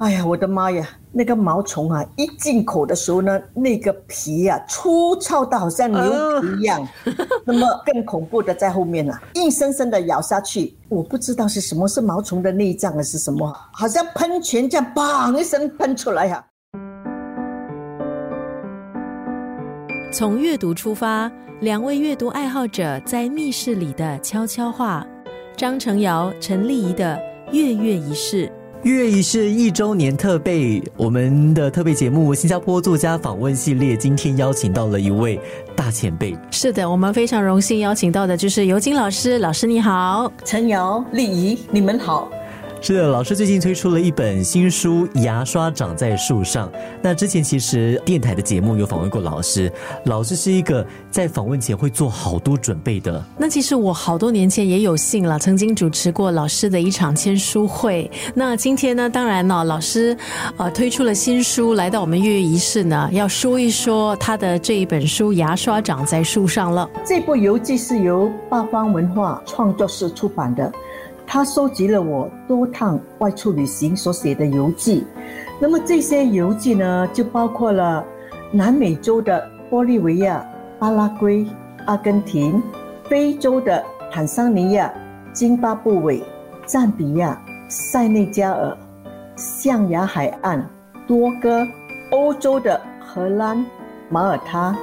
哎呀，我的妈呀！那个毛虫啊，一进口的时候呢，那个皮呀粗糙到好像牛皮一样。那么更恐怖的在后面啊，硬生生的咬下去，我不知道是什么，是毛虫的内脏还是什么，好像喷泉这样，砰一声喷出来呀。从阅读出发，两位阅读爱好者在密室里的悄悄话。张成尧、陈丽仪的月月仪式。月仪式一周年特备，我们的特备节目新加坡作家访问系列，今天邀请到了一位大前辈。是的，我们非常荣幸邀请到的就是尤金老师。老师你好，陈瑶、丽仪，你们好。是的，老师最近推出了一本新书《牙刷长在树上》。那之前其实电台的节目有访问过老师，老师是一个在访问前会做好多准备的。那其实我好多年前也有幸了，曾经主持过老师的一场签书会。那今天呢，当然呢，老师呃推出了新书，来到我们月月仪式呢，要说一说他的这一本书《牙刷长在树上》了。这部游记是由八方文化创作室出版的。他收集了我多趟外出旅行所写的游记，那么这些游记呢，就包括了南美洲的玻利维亚、巴拉圭、阿根廷，非洲的坦桑尼亚、津巴布韦、赞比亚、塞内加尔、象牙海岸、多哥，欧洲的荷兰、马耳他，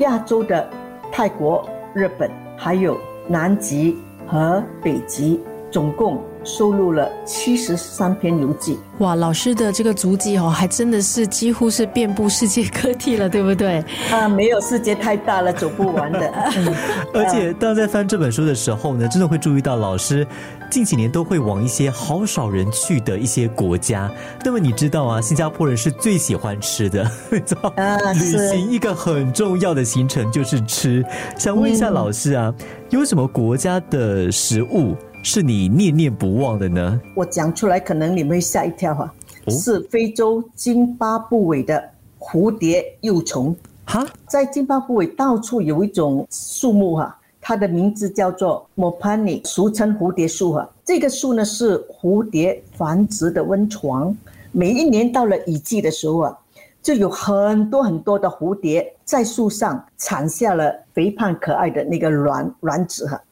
亚洲的泰国、日本，还有南极和北极。总共收录了七十三篇游记。哇，老师的这个足迹哦，还真的是几乎是遍布世界各地了，对不对？啊，没有世界太大了，走不完的。而且，当在翻这本书的时候呢，真的会注意到老师近几年都会往一些好少人去的一些国家。那么，你知道啊，新加坡人是最喜欢吃的，啊，旅行一个很重要的行程就是吃。想问一下老师啊，有什么国家的食物？是你念念不忘的呢？我讲出来可能你们会吓一跳哈，是非洲津巴布韦的蝴蝶幼虫哈，在津巴布韦到处有一种树木哈，它的名字叫做 mopani，俗称蝴蝶树哈。这个树呢是蝴蝶繁殖的温床，每一年到了雨季的时候啊，就有很多很多的蝴蝶在树上产下了肥胖可爱的那个卵卵子哈。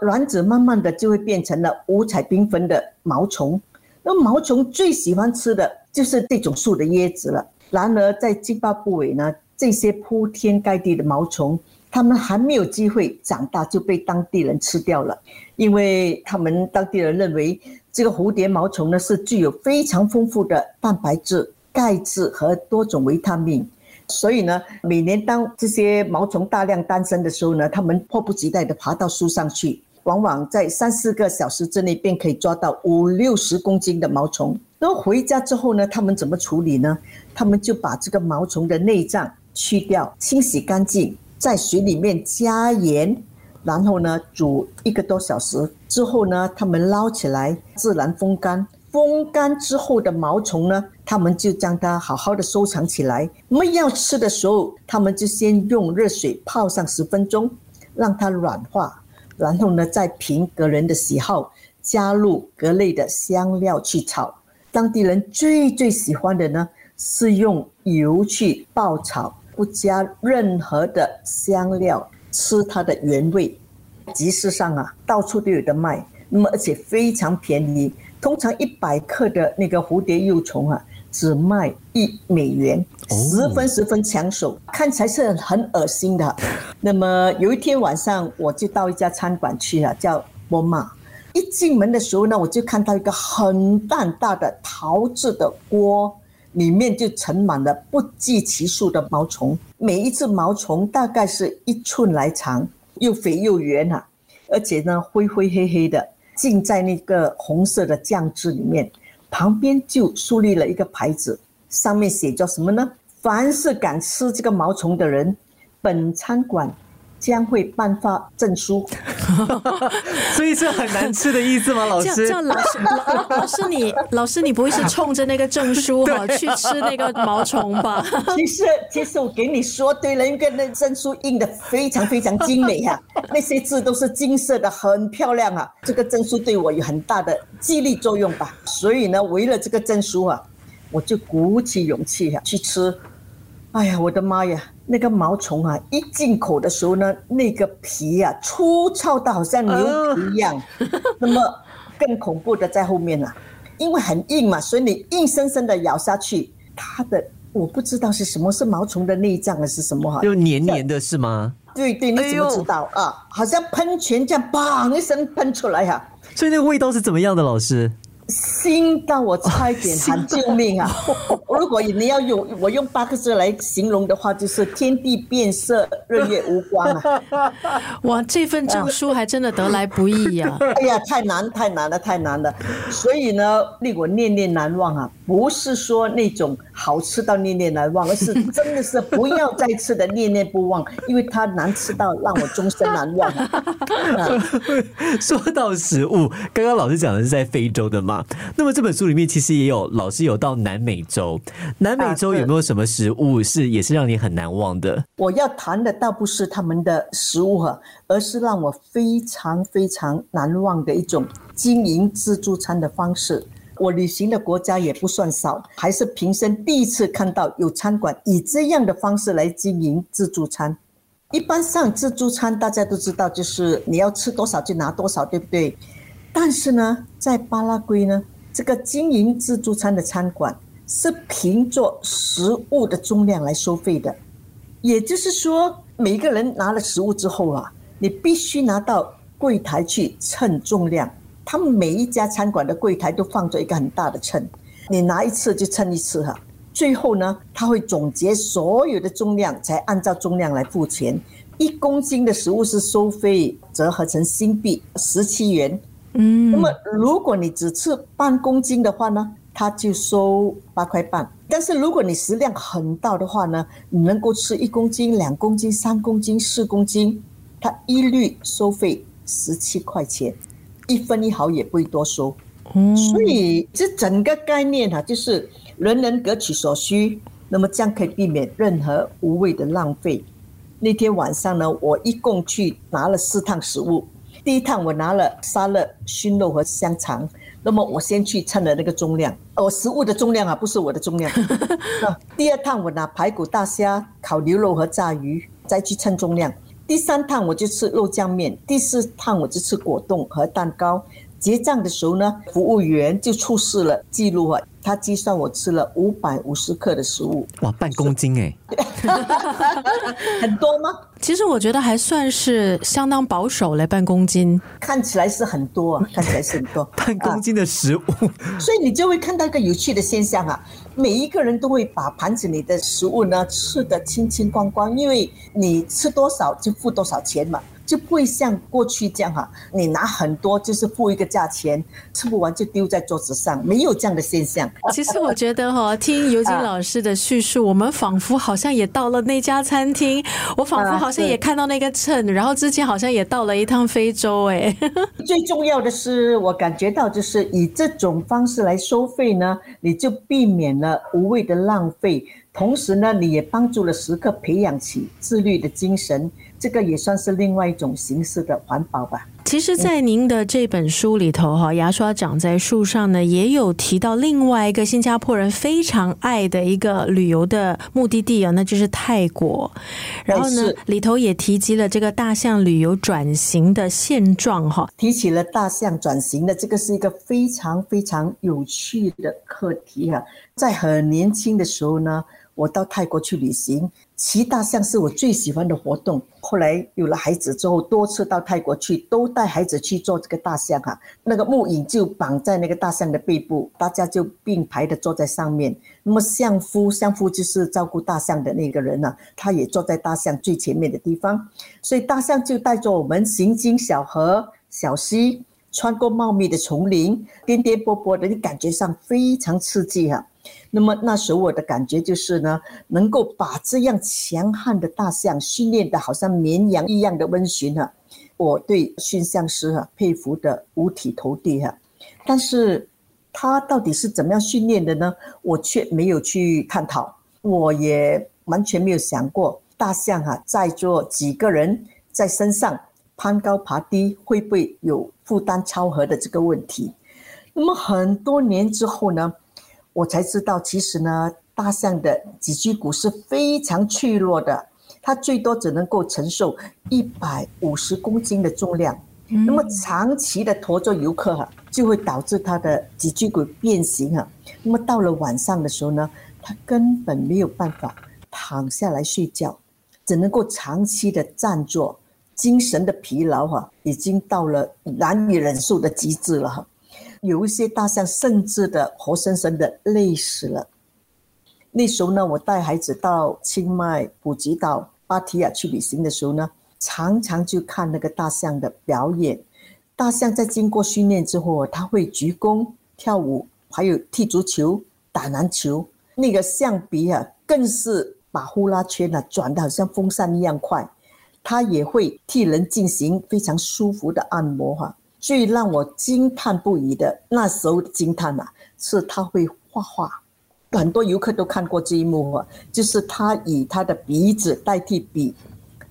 卵子慢慢的就会变成了五彩缤纷的毛虫，那毛虫最喜欢吃的就是这种树的叶子了。然而在津巴布韦呢，这些铺天盖地的毛虫，它们还没有机会长大就被当地人吃掉了，因为他们当地人认为这个蝴蝶毛虫呢是具有非常丰富的蛋白质、钙质和多种维他命。所以呢，每年当这些毛虫大量诞生的时候呢，它们迫不及待地爬到树上去，往往在三四个小时之内便可以抓到五六十公斤的毛虫。那么回家之后呢，他们怎么处理呢？他们就把这个毛虫的内脏去掉，清洗干净，在水里面加盐，然后呢煮一个多小时之后呢，他们捞起来自然风干。风干之后的毛虫呢，他们就将它好好的收藏起来。那么要吃的时候，他们就先用热水泡上十分钟，让它软化，然后呢再凭个人的喜好加入各类的香料去炒。当地人最最喜欢的呢是用油去爆炒，不加任何的香料，吃它的原味。集市上啊，到处都有的卖，那么而且非常便宜。通常一百克的那个蝴蝶幼虫啊，只卖一美元，十分十分抢手，看起来是很恶心的。那么有一天晚上，我就到一家餐馆去了，叫波马。一进门的时候呢，我就看到一个很大大的陶制的锅，里面就盛满了不计其数的毛虫，每一只毛虫大概是一寸来长，又肥又圆啊，而且呢灰灰黑黑的。浸在那个红色的酱汁里面，旁边就树立了一个牌子，上面写着什么呢？凡是敢吃这个毛虫的人，本餐馆。将会颁发证书，所以是很难吃的意思吗？老师，这老师，老师你，老师你不会是冲着那个证书哈去吃那个毛虫吧？其实，其实我给你说对了，因为那证书印的非常非常精美哈，那些字都是金色的，很漂亮啊。这个证书对我有很大的激励作用吧。所以呢，为了这个证书啊，我就鼓起勇气啊去吃。哎呀，我的妈呀！那个毛虫啊，一进口的时候呢，那个皮啊粗糙到好像牛皮一样。那么更恐怖的在后面了，因为很硬嘛，所以你硬生生的咬下去，它的我不知道是什么，是毛虫的内脏还是什么哈？就黏黏的是吗？对对，你怎么知道啊？好像喷泉这样，砰一声喷出来哈。所以那个味道是怎么样的，老师？腥到我差一点喊救命啊！如果你要用我用八个字来形容的话，就是天地变色，日月无光啊！哇，这份证书还真的得来不易呀！哎呀，太难太难了，太难了！所以呢，令我念念难忘啊，不是说那种好吃到念念难忘，而是真的是不要再吃的念念不忘，因为它难吃到让我终身难忘。说到食物，刚刚老师讲的是在非洲的嘛？那么这本书里面其实也有老师有到南美洲，南美洲有没有什么食物是也是让你很难忘的？我要谈的倒不是他们的食物哈，而是让我非常非常难忘的一种经营自助餐的方式。我旅行的国家也不算少，还是平生第一次看到有餐馆以这样的方式来经营自助餐。一般上自助餐大家都知道，就是你要吃多少就拿多少，对不对？但是呢，在巴拉圭呢，这个经营自助餐的餐馆是凭着食物的重量来收费的，也就是说，每个人拿了食物之后啊，你必须拿到柜台去称重量。他们每一家餐馆的柜台都放着一个很大的秤，你拿一次就称一次哈。最后呢，他会总结所有的重量，才按照重量来付钱。一公斤的食物是收费折合成新币十七元。嗯，那么如果你只吃半公斤的话呢，他就收八块半。但是如果你食量很大的话呢，你能够吃一公斤、两公斤、三公斤、四公斤，他一律收费十七块钱，一分一毫也不会多收。嗯，所以这整个概念哈，就是人人各取所需，那么这样可以避免任何无谓的浪费。那天晚上呢，我一共去拿了四趟食物。第一趟我拿了沙乐、熏肉和香肠，那么我先去称了那个重量，哦，食物的重量啊，不是我的重量。第二趟我拿排骨、大虾、烤牛肉和炸鱼，再去称重量。第三趟我就吃肉酱面，第四趟我就吃果冻和蛋糕。结账的时候呢，服务员就出示了记录啊，他计算我吃了五百五十克的食物。哇，半公斤哎，很多吗？其实我觉得还算是相当保守嘞，半公斤看起来是很多，啊，看起来是很多，半公斤的食物。所以你就会看到一个有趣的现象啊，每一个人都会把盘子里的食物呢吃得清清光光，因为你吃多少就付多少钱嘛。就不会像过去这样哈，你拿很多就是付一个价钱，吃不完就丢在桌子上，没有这样的现象。其实我觉得哈，听尤金老师的叙述，我们仿佛好像也到了那家餐厅，我仿佛好像也看到那个秤，然后之前好像也到了一趟非洲哎。最重要的是，我感觉到就是以这种方式来收费呢，你就避免了无谓的浪费，同时呢，你也帮助了食客培养起自律的精神。这个也算是另外一种形式的环保吧。其实，在您的这本书里头，哈，牙刷长在树上呢，也有提到另外一个新加坡人非常爱的一个旅游的目的地啊，那就是泰国。然后呢，里头也提及了这个大象旅游转型的现状，哈，提起了大象转型的这个是一个非常非常有趣的课题哈。在很年轻的时候呢。我到泰国去旅行，骑大象是我最喜欢的活动。后来有了孩子之后，多次到泰国去，都带孩子去坐这个大象哈。那个木椅就绑在那个大象的背部，大家就并排的坐在上面。那么象夫，象夫就是照顾大象的那个人呢，他也坐在大象最前面的地方。所以大象就带着我们行经小河、小溪，穿过茂密的丛林，颠颠簸簸的，你感觉上非常刺激哈。那么那时候我的感觉就是呢，能够把这样强悍的大象训练的好像绵羊一样的温驯啊，我对驯象师啊佩服的五体投地哈。但是他到底是怎么样训练的呢？我却没有去探讨，我也完全没有想过大象啊载着几个人在身上攀高爬低会不会有负担超荷的这个问题。那么很多年之后呢？我才知道，其实呢，大象的脊椎骨是非常脆弱的，它最多只能够承受一百五十公斤的重量。那么长期的驮着游客哈，就会导致它的脊椎骨变形啊。那么到了晚上的时候呢，它根本没有办法躺下来睡觉，只能够长期的站坐，精神的疲劳哈，已经到了难以忍受的极致了哈。有一些大象甚至的活生生的累死了。那时候呢，我带孩子到清迈、普吉岛、芭提雅去旅行的时候呢，常常就看那个大象的表演。大象在经过训练之后，它会鞠躬、跳舞，还有踢足球、打篮球。那个象鼻啊，更是把呼啦圈啊转的好像风扇一样快。它也会替人进行非常舒服的按摩哈。最让我惊叹不已的，那时候的惊叹呐，是他会画画，很多游客都看过这一幕啊，就是他以他的鼻子代替笔，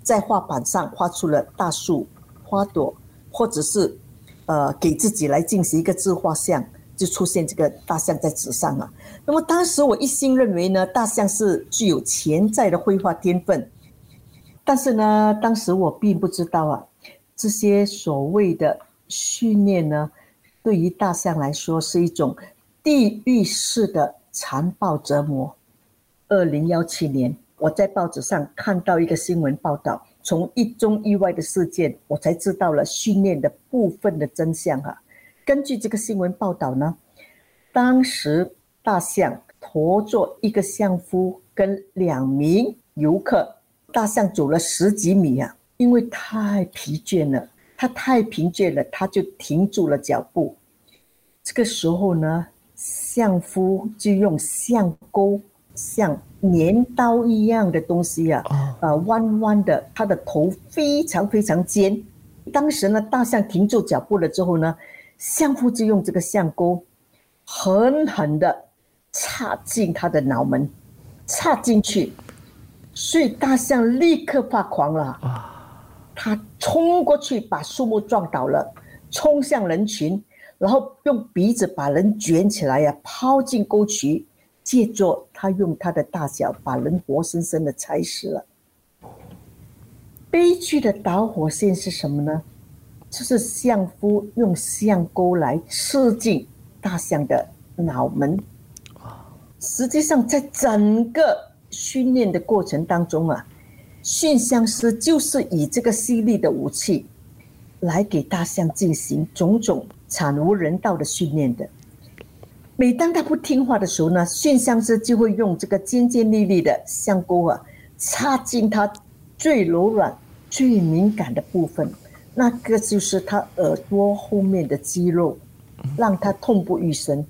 在画板上画出了大树、花朵，或者是，呃，给自己来进行一个自画像，就出现这个大象在纸上啊。那么当时我一心认为呢，大象是具有潜在的绘画天分，但是呢，当时我并不知道啊，这些所谓的。训练呢，对于大象来说是一种地狱式的残暴折磨。二零幺七年，我在报纸上看到一个新闻报道，从一宗意外的事件，我才知道了训练的部分的真相啊。根据这个新闻报道呢，当时大象驮着一个象夫跟两名游客，大象走了十几米啊，因为太疲倦了。他太疲倦了，他就停住了脚步。这个时候呢，相夫就用相钩，像镰刀一样的东西啊，呃，弯弯的，他的头非常非常尖。当时呢，大象停住脚步了之后呢，相夫就用这个相钩，狠狠的插进他的脑门，插进去，所以大象立刻发狂了。他冲过去把树木撞倒了，冲向人群，然后用鼻子把人卷起来呀，抛进沟渠，借着他用他的大小把人活生生的踩死了。悲剧的导火线是什么呢？就是相夫用象钩来刺进大象的脑门。实际上，在整个训练的过程当中啊。驯象师就是以这个犀利的武器，来给大象进行种种惨无人道的训练的。每当他不听话的时候呢，驯象师就会用这个尖尖利利的象钩啊，插进它最柔软、最敏感的部分，那个就是它耳朵后面的肌肉，让它痛不欲生。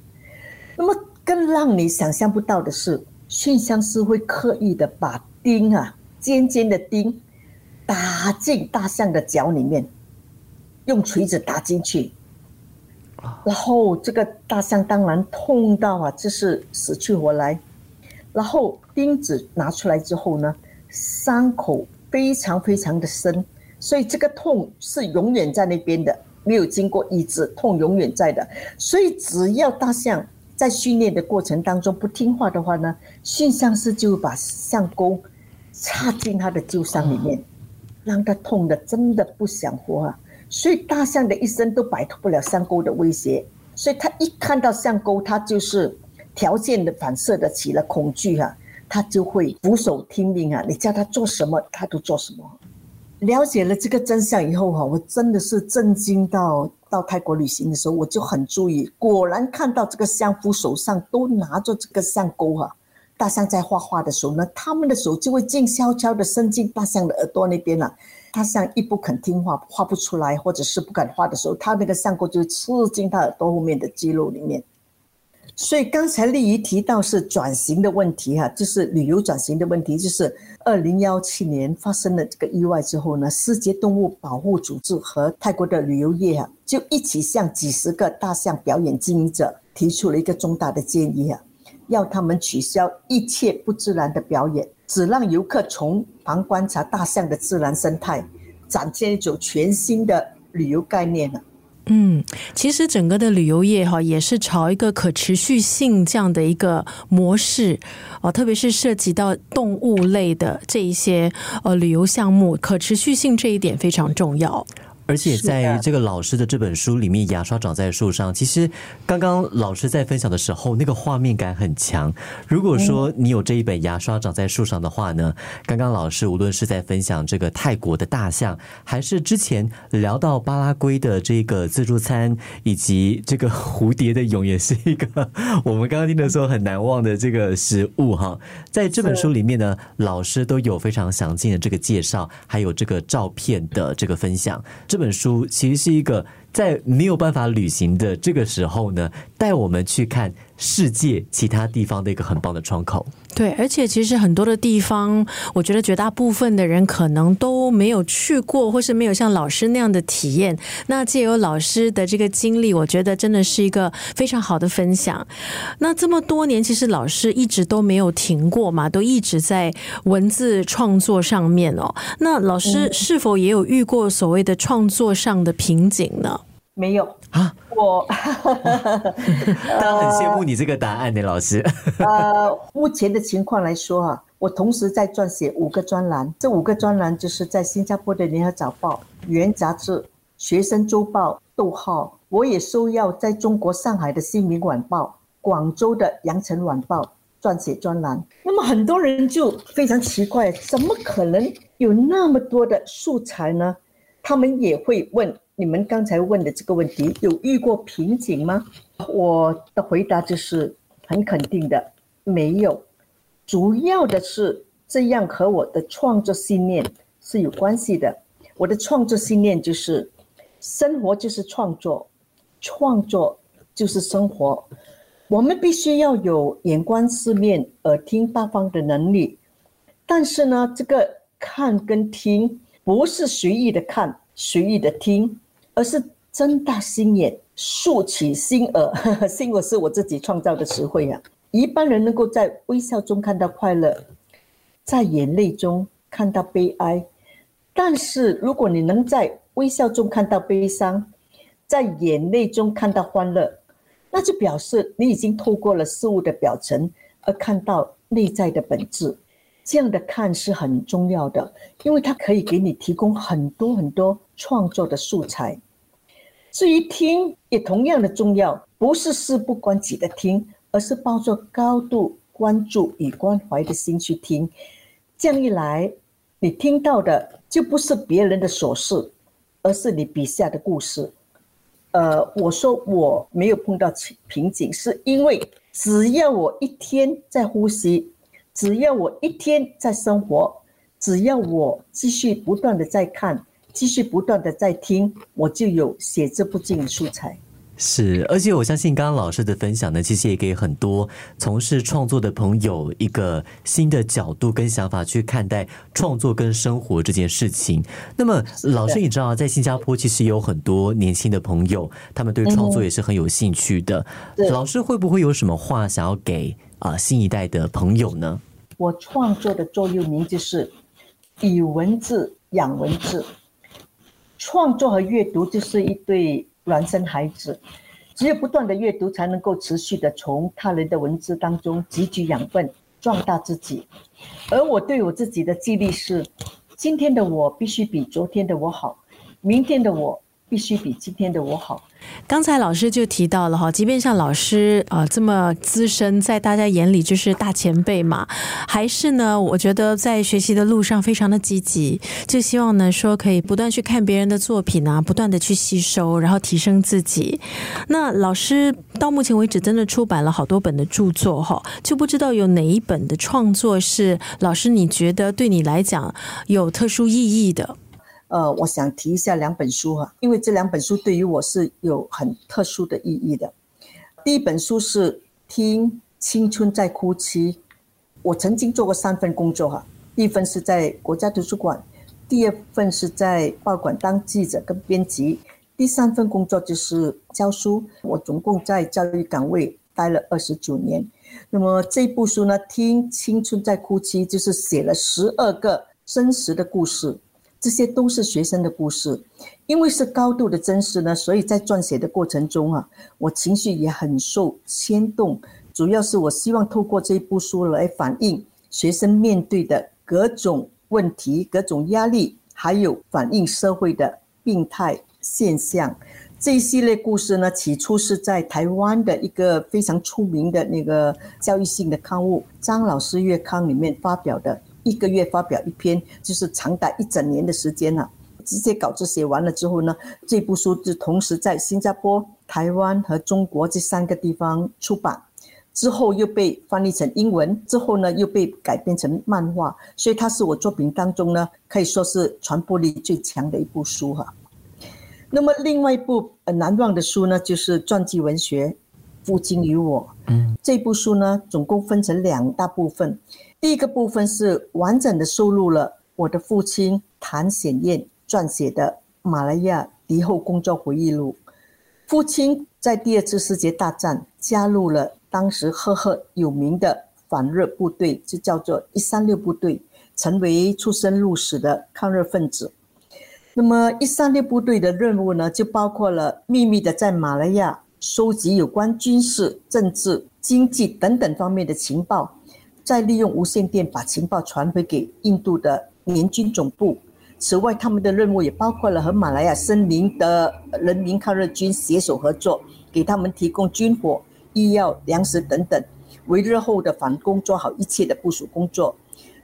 那么更让你想象不到的是，驯象师会刻意的把钉啊。尖尖的钉打进大象的脚里面，用锤子打进去，然后这个大象当然痛到啊，就是死去活来。然后钉子拿出来之后呢，伤口非常非常的深，所以这个痛是永远在那边的，没有经过医治，痛永远在的。所以只要大象在训练的过程当中不听话的话呢，驯象师就把象钩。插进他的旧伤里面，让他痛的真的不想活啊！所以大象的一生都摆脱不了象钩的威胁，所以他一看到象钩，他就是条件的反射的起了恐惧啊，他就会俯首听命啊！你叫他做什么，他都做什么。了解了这个真相以后哈，我真的是震惊到到泰国旅行的时候，我就很注意，果然看到这个相夫手上都拿着这个象钩哈。大象在画画的时候呢，他们的手就会静悄悄地伸进大象的耳朵那边了。大象一不肯听话，画不出来，或者是不敢画的时候，他那个象钩就刺进他耳朵后面的肌肉里面。所以刚才丽仪提到是转型的问题哈，就是旅游转型的问题，就是二零幺七年发生了这个意外之后呢，世界动物保护组织和泰国的旅游业啊，就一起向几十个大象表演经营者提出了一个重大的建议啊。要他们取消一切不自然的表演，只让游客从旁观察大象的自然生态，展现一种全新的旅游概念了。嗯，其实整个的旅游业哈也是朝一个可持续性这样的一个模式哦，特别是涉及到动物类的这一些呃旅游项目，可持续性这一点非常重要。而且在这个老师的这本书里面，牙刷长在树上。其实刚刚老师在分享的时候，那个画面感很强。如果说你有这一本牙刷长在树上的话呢，刚刚老师无论是在分享这个泰国的大象，还是之前聊到巴拉圭的这个自助餐，以及这个蝴蝶的蛹，也是一个 我们刚刚听的时候很难忘的这个食物哈。在这本书里面呢，老师都有非常详尽的这个介绍，还有这个照片的这个分享。这本书其实是一个在没有办法旅行的这个时候呢，带我们去看世界其他地方的一个很棒的窗口。对，而且其实很多的地方，我觉得绝大部分的人可能都没有去过，或是没有像老师那样的体验。那借由老师的这个经历，我觉得真的是一个非常好的分享。那这么多年，其实老师一直都没有停过嘛，都一直在文字创作上面哦。那老师是否也有遇过所谓的创作上的瓶颈呢？没有啊，我，大家很羡慕你这个答案呢，老师。呃，目前的情况来说啊，我同时在撰写五个专栏，这五个专栏就是在新加坡的《联合早报》、《原杂志》、《学生周报》、《逗号》，我也收邀在中国上海的《新民晚报》、广州的《羊城晚报》撰写专栏。那么很多人就非常奇怪，怎么可能有那么多的素材呢？他们也会问。你们刚才问的这个问题，有遇过瓶颈吗？我的回答就是很肯定的，没有。主要的是这样和我的创作信念是有关系的。我的创作信念就是，生活就是创作，创作就是生活。我们必须要有眼观四面、耳听八方的能力。但是呢，这个看跟听不是随意的看，随意的听。而是睁大心眼，竖起心耳。心耳是我自己创造的词汇啊。一般人能够在微笑中看到快乐，在眼泪中看到悲哀。但是如果你能在微笑中看到悲伤，在眼泪中看到欢乐，那就表示你已经透过了事物的表层，而看到内在的本质。这样的看是很重要的，因为它可以给你提供很多很多创作的素材。至于听也同样的重要，不是事不关己的听，而是抱着高度关注与关怀的心去听。这样一来，你听到的就不是别人的琐事，而是你笔下的故事。呃，我说我没有碰到瓶颈，是因为只要我一天在呼吸，只要我一天在生活，只要我继续不断的在看。继续不断的在听，我就有写字不尽的素材。是，而且我相信刚刚老师的分享呢，其实也给很多从事创作的朋友一个新的角度跟想法去看待创作跟生活这件事情。那么，老师，你知道在新加坡其实有很多年轻的朋友，他们对创作也是很有兴趣的。老师会不会有什么话想要给啊新一代的朋友呢？我创作的座右铭就是以文字养文字。创作和阅读就是一对孪生孩子，只有不断的阅读，才能够持续的从他人的文字当中汲取养分，壮大自己。而我对我自己的激励是：今天的我必须比昨天的我好，明天的我必须比今天的我好。刚才老师就提到了哈，即便像老师啊这么资深，在大家眼里就是大前辈嘛，还是呢，我觉得在学习的路上非常的积极，就希望呢说可以不断去看别人的作品啊，不断的去吸收，然后提升自己。那老师到目前为止真的出版了好多本的著作哈，就不知道有哪一本的创作是老师你觉得对你来讲有特殊意义的。呃，我想提一下两本书哈，因为这两本书对于我是有很特殊的意义的。第一本书是《听青春在哭泣》，我曾经做过三份工作哈，第一份是在国家图书馆，第二份是在报馆当记者跟编辑，第三份工作就是教书。我总共在教育岗位待了二十九年。那么这部书呢，《听青春在哭泣》就是写了十二个真实的故事。这些都是学生的故事。因为是高度的真实呢，所以在撰写的过程中啊，我情绪也很受牵动。主要是我希望透过这一部书来反映学生面对的各种问题、各种压力，还有反映社会的病态现象。这一系列故事呢，起初是在台湾的一个非常出名的那个教育性的刊物《张老师月刊》里面发表的，一个月发表一篇，就是长达一整年的时间了。这些稿子写完了之后呢，这部书就同时在新加坡、台湾和中国这三个地方出版，之后又被翻译成英文，之后呢又被改编成漫画，所以它是我作品当中呢可以说是传播力最强的一部书哈。那么另外一部难忘的书呢，就是传记文学《父亲与我》。这部书呢总共分成两大部分，第一个部分是完整的收录了我的父亲谭显彦。撰写的马来亚敌后工作回忆录。父亲在第二次世界大战加入了当时赫赫有名的反日部队，就叫做一三六部队，成为出生入死的抗日分子。那么一三六部队的任务呢，就包括了秘密的在马来亚收集有关军事、政治、经济等等方面的情报，再利用无线电把情报传回给印度的联军总部。此外，他们的任务也包括了和马来亚森林的人民抗日军携手合作，给他们提供军火、医药、粮食等等，为日后的反攻做好一切的部署工作。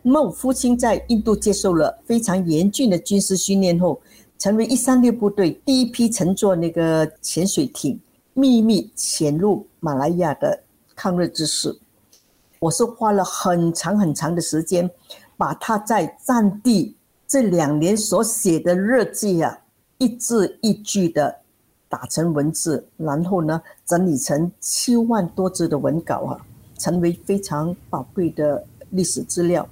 那么，我父亲在印度接受了非常严峻的军事训练后，成为一三六部队第一批乘坐那个潜水艇秘密潜入马来亚的抗日之士。我是花了很长很长的时间，把他在战地。这两年所写的日记啊，一字一句的打成文字，然后呢整理成七万多字的文稿啊，成为非常宝贵的历史资料。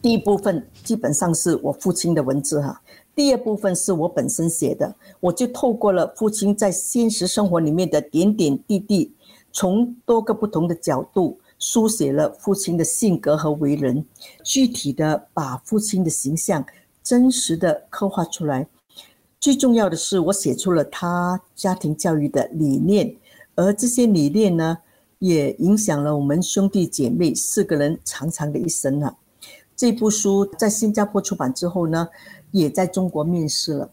第一部分基本上是我父亲的文字哈，第二部分是我本身写的，我就透过了父亲在现实生活里面的点点滴滴，从多个不同的角度书写了父亲的性格和为人，具体的把父亲的形象。真实的刻画出来，最重要的是，我写出了他家庭教育的理念，而这些理念呢，也影响了我们兄弟姐妹四个人长长的一生啊。这部书在新加坡出版之后呢，也在中国面试了。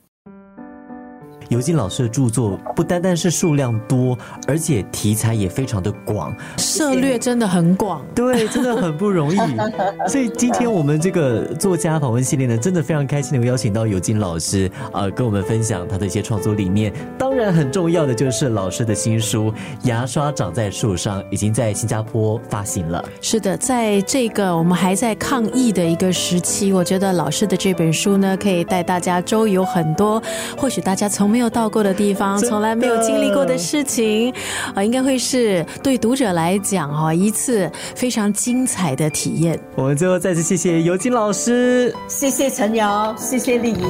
尤金老师的著作不单单是数量多，而且题材也非常的广，涉略真的很广，对，真的很不容易。所以今天我们这个作家访问系列呢，真的非常开心能够邀请到尤金老师啊，跟我们分享他的一些创作理念。当然，很重要的就是老师的新书《牙刷长在树上》已经在新加坡发行了。是的，在这个我们还在抗疫的一个时期，我觉得老师的这本书呢，可以带大家周游很多，或许大家从没有到过的地方，从来没有经历过的事情，啊，应该会是对读者来讲哈一次非常精彩的体验。我们最后再次谢谢尤金老师，谢谢陈瑶，谢谢丽仪。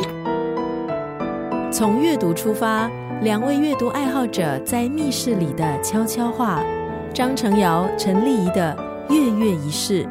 从阅读出发，两位阅读爱好者在密室里的悄悄话。张成尧、陈丽仪的月月仪式。